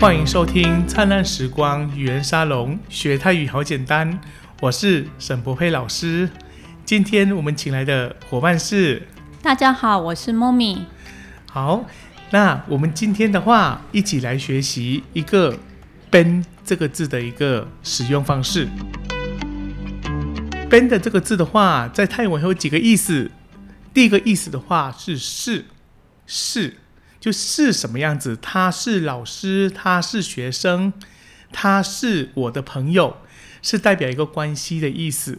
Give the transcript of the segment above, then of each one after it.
欢迎收听《灿烂时光语言沙龙》，学泰语好简单。我是沈博佩老师。今天我们请来的伙伴是，大家好，我是 Mommy。好，那我们今天的话，一起来学习一个 “ben” 这个字的一个使用方式。“ben” 的这个字的话，在泰文有几个意思。第一个意思的话是“是”，是就是什么样子？他是老师，他是学生，他是我的朋友，是代表一个关系的意思。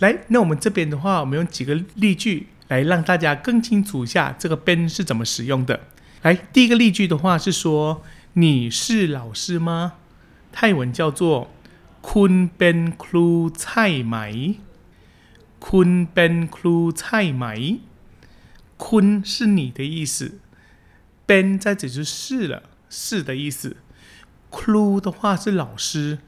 来，那我们这边的话，我们用几个例句来让大家更清楚一下这个 “ben” 是怎么使用的。来，第一个例句的话是说：“你是老师吗？”泰文叫做 “kun ben klu cai mai”。坤 ben klu cai mai。坤是你的意思，ben 在这就是了，是的意思。klu 的话是老师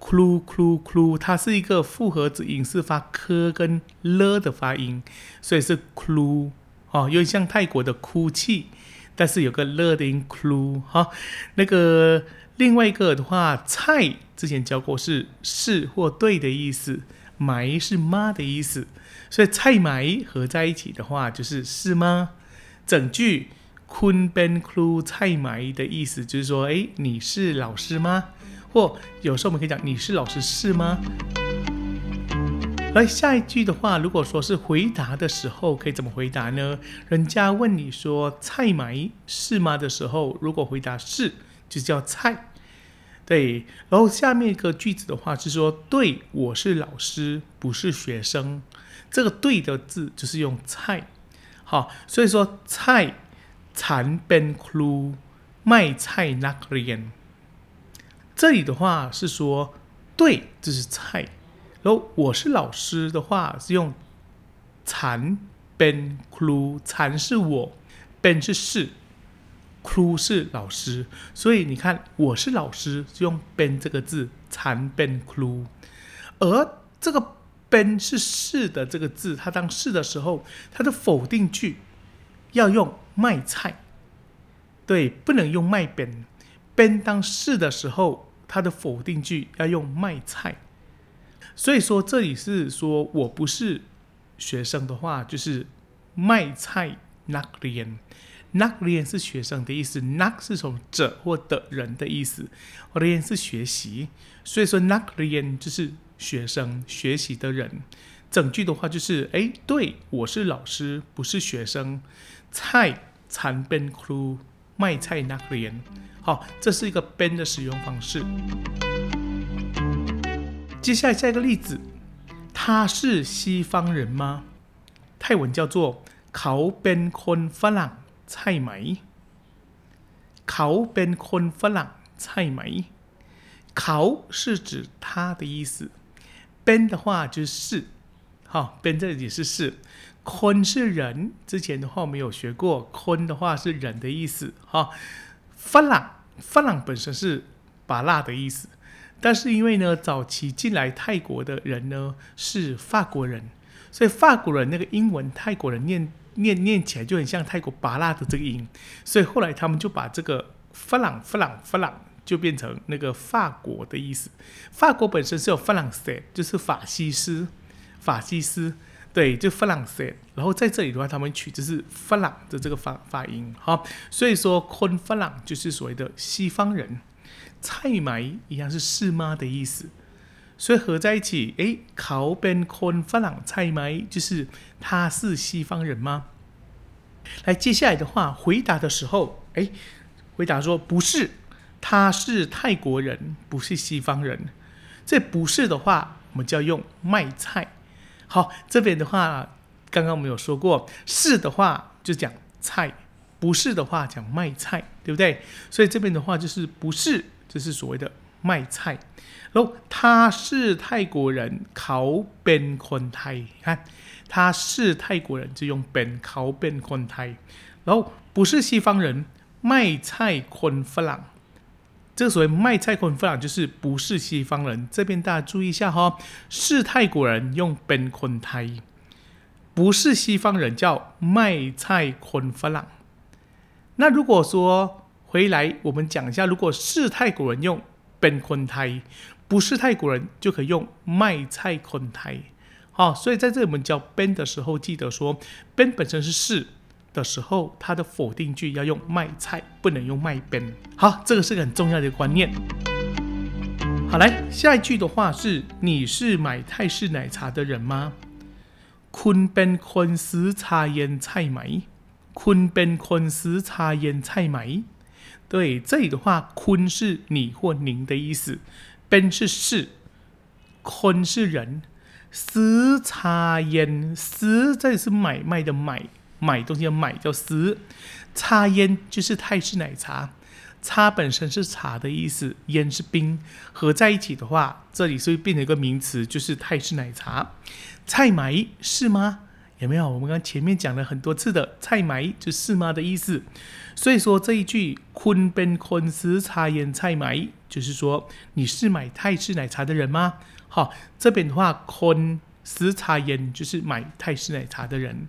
，klu klu klu，它是一个复合子音，是发科跟了的发音，所以是 klu 哦，有点像泰国的哭泣，但是有个了的音 klu 哈。那个另外一个的话，菜之前教过是是或对的意思。埋是妈的意思，所以菜埋合在一起的话就是是吗？整句坤 ben ku 菜埋的意思就是说，哎，你是老师吗？或有时候我们可以讲你是老师是吗？而下一句的话，如果说是回答的时候，可以怎么回答呢？人家问你说菜埋是吗的时候，如果回答是，就叫菜。对，然后下面一个句子的话是说，对我是老师，不是学生。这个“对”的字就是用“菜”，好，所以说“菜残边 clue 卖菜那个人”。这里的话是说，对，这是菜。然后我是老师的话是用残边 clue，残是我，边是是。Cru 是老师，所以你看，我是老师，就用 ben 这个字，残 ben cru，而这个 ben 是是的这个字，它当是的时候，它的否定句要用卖菜，对，不能用卖 ben。ben 当是的时候，它的否定句要用卖菜。所以说这里是说我不是学生的话，就是卖菜 n a k r i a n n a k r i a n 是学生的意思 n a k 是从者或的人的意思 l i a n 是学习，所以说 n a k r i a n 就是学生学习的人。整句的话就是，哎，对我是老师，不是学生。菜残 ben cru 卖菜 n a k l i a n 好，这是一个 ben 的使用方式。接下来下一个例子，他是西方人吗？泰文叫做เขาเป็นคนฝรั่งใช่ไหมเขาเป็นคนฝรั่งใช่ไหมเขา是指他的意思，ben 的话就是是， 好，变成也是是，坤是人。之前的话我们有学过，坤的话是人的意思。哈，发朗，发朗本身是把辣的意思，但是因为呢，早期进来泰国的人呢是法国人。所以法国人那个英文，泰国人念念念起来就很像泰国巴拉的这个音，所以后来他们就把这个法朗法朗法朗就变成那个法国的意思。法国本身是有法朗，就是法西斯，法西斯，对，就弗朗塞。然后在这里的话，他们取就是弗朗的这个发发音，好，所以说昆弗朗就是所谓的西方人。菜埋一样是是吗的意思。所以合在一起，诶，考本昆弗朗菜埋就是他是西方人吗？来，接下来的话，回答的时候，诶，回答说不是，他是泰国人，不是西方人。这不是的话，我们就要用卖菜。好，这边的话，刚刚我们有说过，是的话就讲菜，不是的话讲卖菜，对不对？所以这边的话就是不是，就是所谓的卖菜。然后他是泰国人，考本昆泰，看他是泰国人就用本考本昆泰，然后不是西方人，卖菜昆弗朗，这个所谓卖菜昆弗朗就是不是西方人，这边大家注意一下哈，是泰国人用本昆泰，不是西方人叫卖菜昆弗朗。那如果说回来我们讲一下，如果是泰国人用 ben 昆泰，不是泰国人就可以用卖菜昆泰。好，所以在这里我们教 ben 的时候，记得说 ben 本身是是的时候，它的否定句要用卖菜，不能用卖边。好，这个是个很重要的观念。好，来下一句的话是：你是买泰式奶茶的人吗？坤 ben 坤斯茶烟菜买，坤 ben 坤斯茶烟菜买。对，这里的话，坤是你或您的意思，ben 是是，坤是人。私茶烟，私这里是买卖的买，买东西要买叫私。茶烟就是泰式奶茶，茶本身是茶的意思，烟是冰，合在一起的话，这里是会变成一个名词，就是泰式奶茶。菜买是吗？有没有？我们刚前面讲了很多次的菜买就是吗的意思。所以说这一句坤边坤私茶烟菜买，就是说你是买泰式奶茶的人吗？好，这边的话，坤斯茶烟就是买泰式奶茶的人。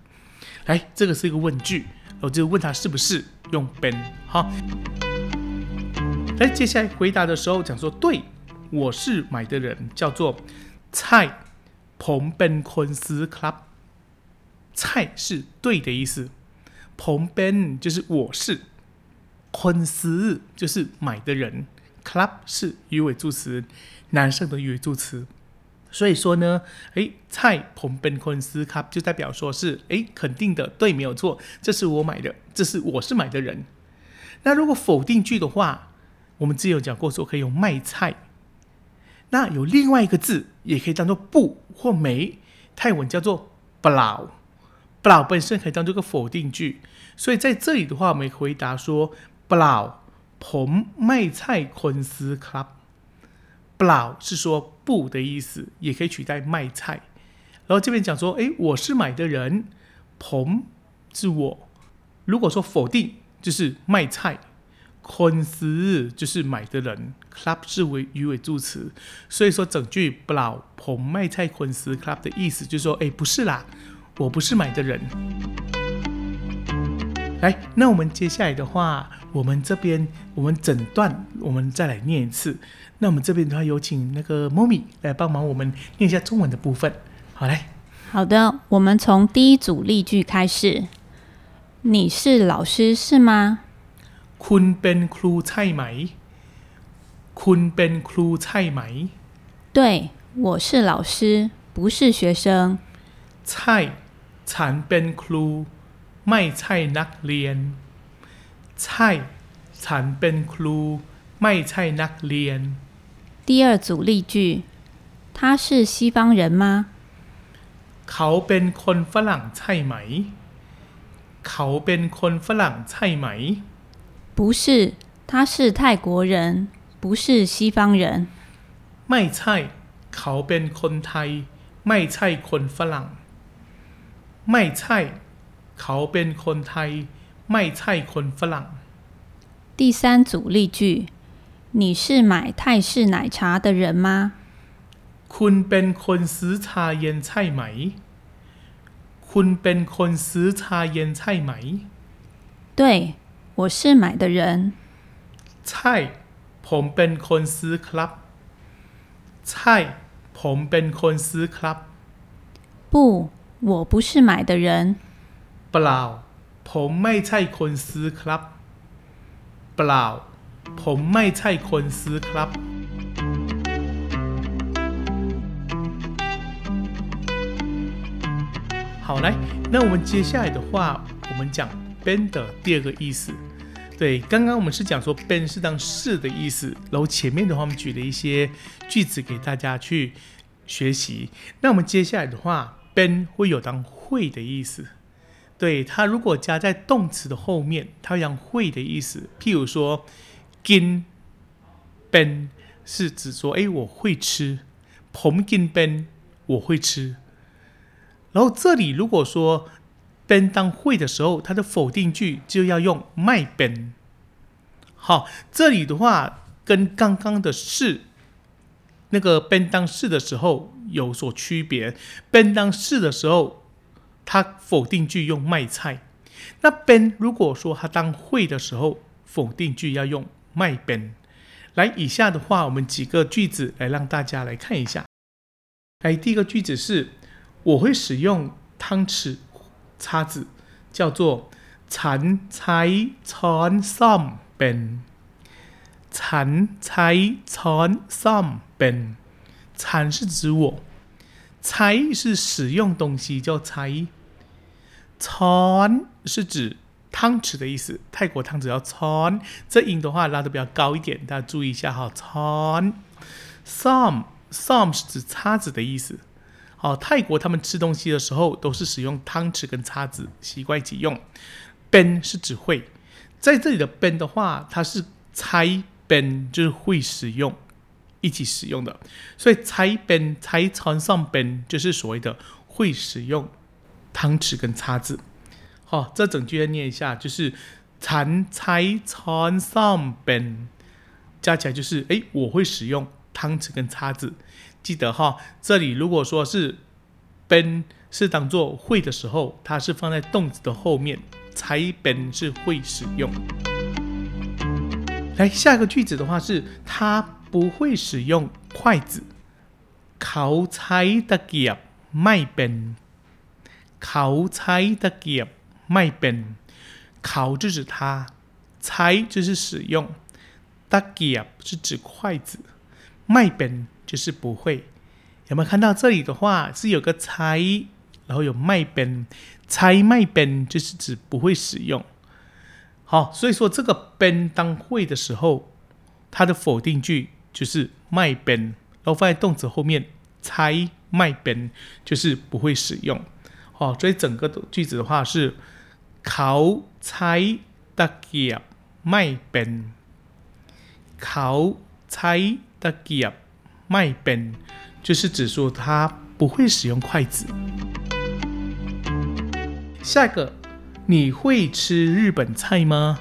来，这个是一个问句，我就问他是不是用 ben。哈，来，接下来回答的时候讲说，对，我是买的人，叫做菜彭 ben 坤斯 club。菜是对的意思，彭本就是我是，坤斯就是买的人，club 是鱼尾助词，男生的鱼尾助词。所以说呢，诶，菜彭本昆斯卡就代表说是诶，肯定的，对，没有错，这是我买的，这是我是买的人。那如果否定句的话，我们之前有讲过说可以用卖菜。那有另外一个字也可以当做不或没，泰文叫做不老，不老本身可以当做个否定句。所以在这里的话，我们回答说不老彭卖菜昆斯卡。不不老是说不的意思，也可以取代卖菜。然后这边讲说，哎，我是买的人，彭是我。如果说否定，就是卖菜，昆斯就是买的人，club 是为鱼尾助词。所以说整句不老彭卖菜昆斯 club 的意思就是说，哎，不是啦，我不是买的人。来，那我们接下来的话，我们这边我们整段我们再来念一次。那我们这边的话，有请那个 Momi 来帮忙我们念一下中文的部分。好嘞。好的，我们从第一组例句开始。你是老师是吗？คุณเป็นครูใช่ไหม？คุณเป็นครูใช่ไหม？对，我是老师，不是学生。ใช่ฉันเป็นครู ไม่ใช่นักเรียน。ใช่ฉันเป็นครูไม่ใช่นักเรียน。第二组例句，他是西方人吗？เขาเป็นคนฝรั่งใช่ไหมเขาเป็นคนฝรั่งใช่ไหม不是，他是泰国人，不是西方人。ไม่ใช่เขาเป็นคนไทย ไม่ใช่คนฝรั่งไม่ใช่ เขาเป็นคนไทย ไม่ใช่คนฝรั่ง第三组例句。你是买泰式奶茶的人吗？คุณเป็นคนซื้อชาเย็นใช่ไหมคุณเป็นคนซื้อชาเย็นใช่ไหม对，我是买的人。ใช่ผมเป็นคนซื้อครับใช่ผมเป็นคนซื้อครับ不，我不是买的人。 เปล่าผมไม่ใช่คนซื้อครับเปล่าผมไม่ใช่คนซื้อครับ。好，来，那我们接下来的话，我们讲 ben 的第二个意思。对，刚刚我们是讲说 ben 是当是的意思，然后前面的话我们举了一些句子给大家去学习。那我们接下来的话，ben 会有当会的意思。 对它如果加在动词的后面，它会会的意思。譬如说，gin ben 是指说，哎，我会吃。pumpkin ben 我会吃。然后这里如果说 ben 当会的时候，它的否定句就要用 my ben。好，这里的话跟刚刚的是那个 ben 当是的时候有所区别。ben 当是的时候它否定句用卖菜。那เป็น如果说它当会的时候， 否定句要用ไม่เป็น。来，以下的话，我们几个句子来让大家来看一下。来，第一个句子是我会使用汤匙、叉子，叫做ฉันใช้ช้อนซ่อมเป็นฉันใช้ช้อนซ่อมเป็นฉัน是指我，ใ是使用东西，叫ใช้ 汤是指汤匙的意思，泰国汤匙叫汤，这音的话拉的比较高一点，大家注意一下哈。汤，som som 是指叉子的意思。好，泰国他们吃东西的时候都是使用汤匙跟叉子，习惯一起用。ben 是指会，在这里的 ben 的话，它是拆 ben 就是会使用，一起使用的，所以拆 ben 猜 ben 就是所谓的会使用。汤匙跟叉子。好，这整句要念一下，就是残猜船上 ben 加起来就是哎，我会使用。汤匙跟叉子，记得哈。这里如果说是 ben 是当做会的时候，它是放在动词的后面，才 ben 是会使用。来，下一个句子的话是，他不会使用筷子。เขาใช้ตะเกียบไม่เป็น เขาใช้ตะเกียบไม่เป็นเขา就是他，ใ就是使用，ตะเกียบ是指筷子。麦本就是不会，有没有看到这里的话是有个猜，然后有麦本，猜麦本就是指不会使用。好，所以说这个本当会的时候，它的否定句就是麦本，然后放在动词后面，猜麦本就是不会使用。 好，所以整个的句子的话是เขาใช้ตะเกียบไม่เป็นเขาใช้ตะเกียบไม่เป็น就是指说他不会使用筷子。下一个，你会吃日本菜吗？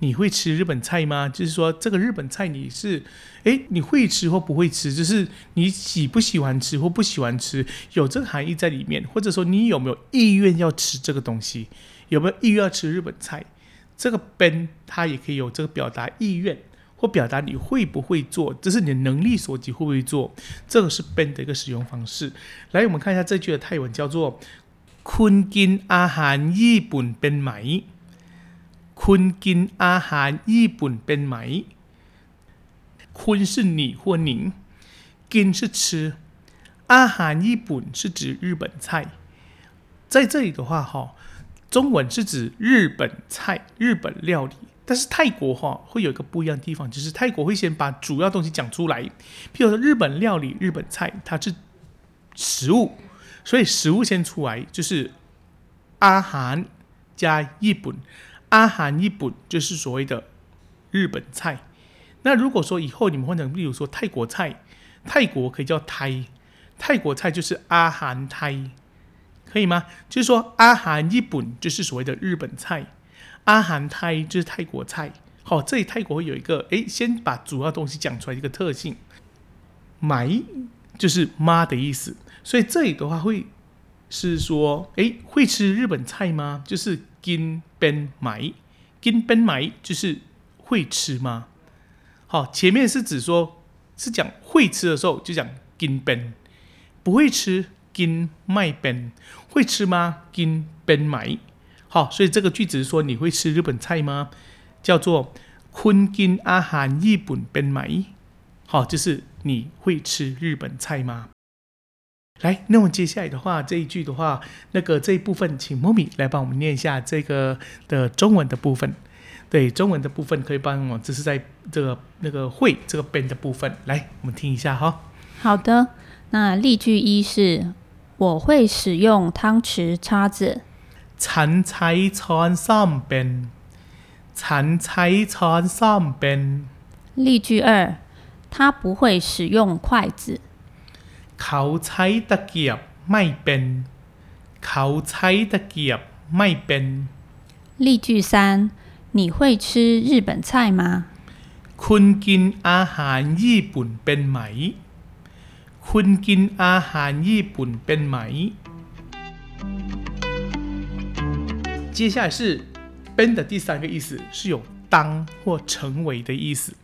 你会吃日本菜吗？就是说这个日本菜你是，诶，你会吃或不会吃，就是你喜不喜欢吃或不喜欢吃，有这个含义在里面，或者说你有没有意愿要吃这个东西，有没有意愿要吃日本菜？这个 ben 它也可以有这个表达意愿或表达你会不会做，这是你的能力所及会不会做，这个是 ben 的一个使用方式。来，我们看一下这句的泰文叫做。คุณกินอาหารญี่ปุ่นเป็นไหม คุณกินอาหารญี่ปุ่นเป็นไหม？คุณ是你或您，กิน是吃，อาหารญี่ปุ่น是指日本菜。在这里的话，哈，中文是指日本菜、日本料理。但是泰国哈会有一个不一样的地方，就是泰国会先把主要东西讲出来。譬如说日本料理、日本菜，它是食物，所以食物先出来，就是阿韩加日本， 阿韩日本就是所谓的日本菜。那如果说以后你们换成，例如说泰国菜，泰国可以叫泰，泰国菜就是阿韩泰，可以吗？就是说阿韩日本就是所谓的日本菜。阿韩泰就是泰国菜，好，这里泰国会有一个，哎，先把主要东西讲出来一个特性，买就是妈的意思，所以这里的话会是说，哎，会吃日本菜吗？就是金边买，金边买就是会吃吗？好，前面是指说，是讲会吃的时候就讲金边，不会吃金卖边，会吃吗？金边买。好，所以这个句子是说你会吃日本菜吗？叫做坤金阿韩日本边买。好，就是你会吃日本菜吗？来，那么接下来的话，这一句的话，那个这一部分，请莫米来帮我们念一下这个的中文的部分。对，中文的部分可以帮我，这是在这个那个会这个边的部分。来，我们听一下哈。好的，那例句一是我会使用汤匙、叉子。ฉันใช้ช้อนซ่อมเป็น ฉันใช้ช้อนซ่อมเป็น。例句二，他不会使用筷子。 เขาใช้ตะเกียบไม่เป็น เขาใช้ตะเกียบไม่เป็น。例句三，你会吃日本菜吗？คุณกินอาหารญี่ปุ่นเป็นไหม คุณกินอาหารญี่ปุ่นเป็นไหม接下来是 ben 的第三个意思是有当或成为的意思。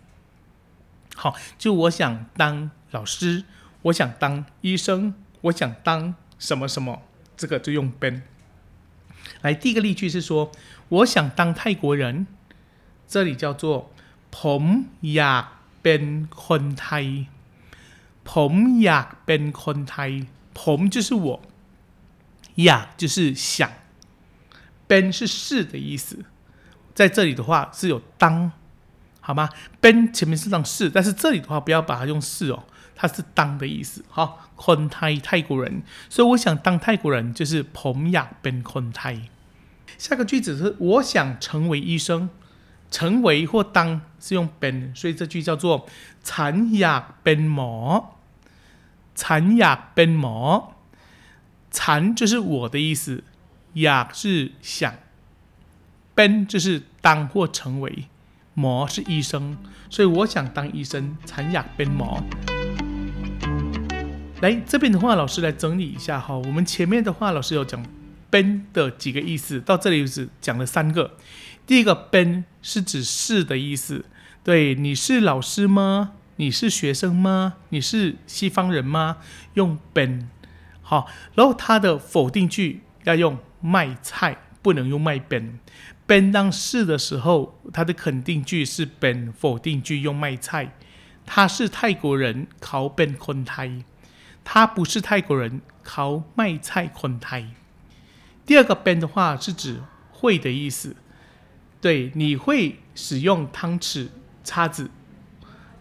好，就我想当老师， 我想当医生，我想当什么什么，这个就用 ben。来，第一个例句是说，我想当泰国人，这里叫做ผมอยากเป็นคนไทย。ผมอยากเป็นคนไทย。ผม就是我，อยาก就是想，ben 是是的意思。在这里的话是有当，好吗？ben 前面是当是，但是这里的话不要把它用是哦， 它是当的意思。好，คนไทย泰国人，所以我想当泰国人就是 ผมอยากเป็นคนไทย。下个句子是我想成为医生，成为或当是用 ben，所以这句叫做ฉันอยากเป็นหมอ。ฉันอยากเป็นหมอ。ฉัน就是我的意思，อยาก是想。ben 就是当或成为，หมอ是医生，所以我想当医生。ฉันอยากเป็นหมอ。 来这边的话，老师来整理一下哈。我们前面的话，老师有讲 ben 的几个意思，到这里是讲了三个。第一个 ben 是指是的意思，对，你是老师吗？你是学生吗？你是西方人吗？用 ben 好，然后它的否定句要用卖菜，不能用卖 ben。ben 当是的时候，它的肯定句是 ben，否定句用卖菜。他是泰国人，เขาเป็นคนไทย。 他不是泰国人，เขา卖菜คนไทย。第二个 ben 的话是指会的意思，对，你会使用汤匙、叉子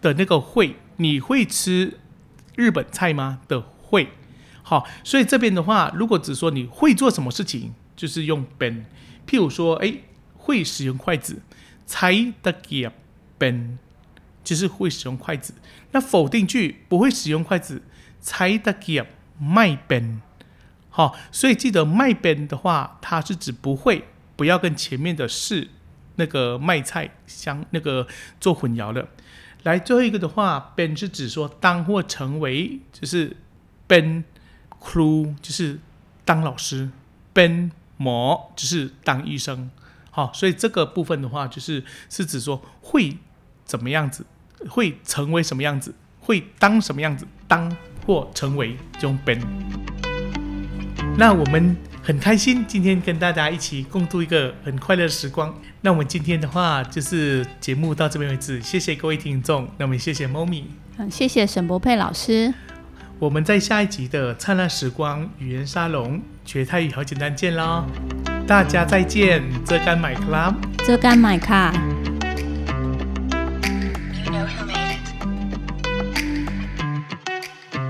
的那个会，你会吃日本菜吗？的会。好，所以这边的话，如果只说你会做什么事情，就是用 ben。譬如说，哎，会使用筷子，才得嘅 ben，就是会使用筷子。那否定句不会使用筷子， 才得嘅卖 ben。好，所以记得卖 ben 的话，它是指不会，不要跟前面的是那个卖菜相那个做混淆的。来，最后一个的话，ben 是指说当或成为，就是 ben crew 就是当老师，ben 模就是当医生。好，所以这个部分的话，就是是指说会怎么样子，会成为什么样子，会当什么样子，当或成为中本。那我们很开心，今天跟大家一起共度一个很快乐的时光。那我们今天的话，就是节目到这边为止，谢谢各位听众。那我们谢谢 Momi，嗯，谢谢沈博佩老师。我们在下一集的灿烂时光语言沙龙学泰语好简单见喽！大家再见，这干买 club，这干买卡。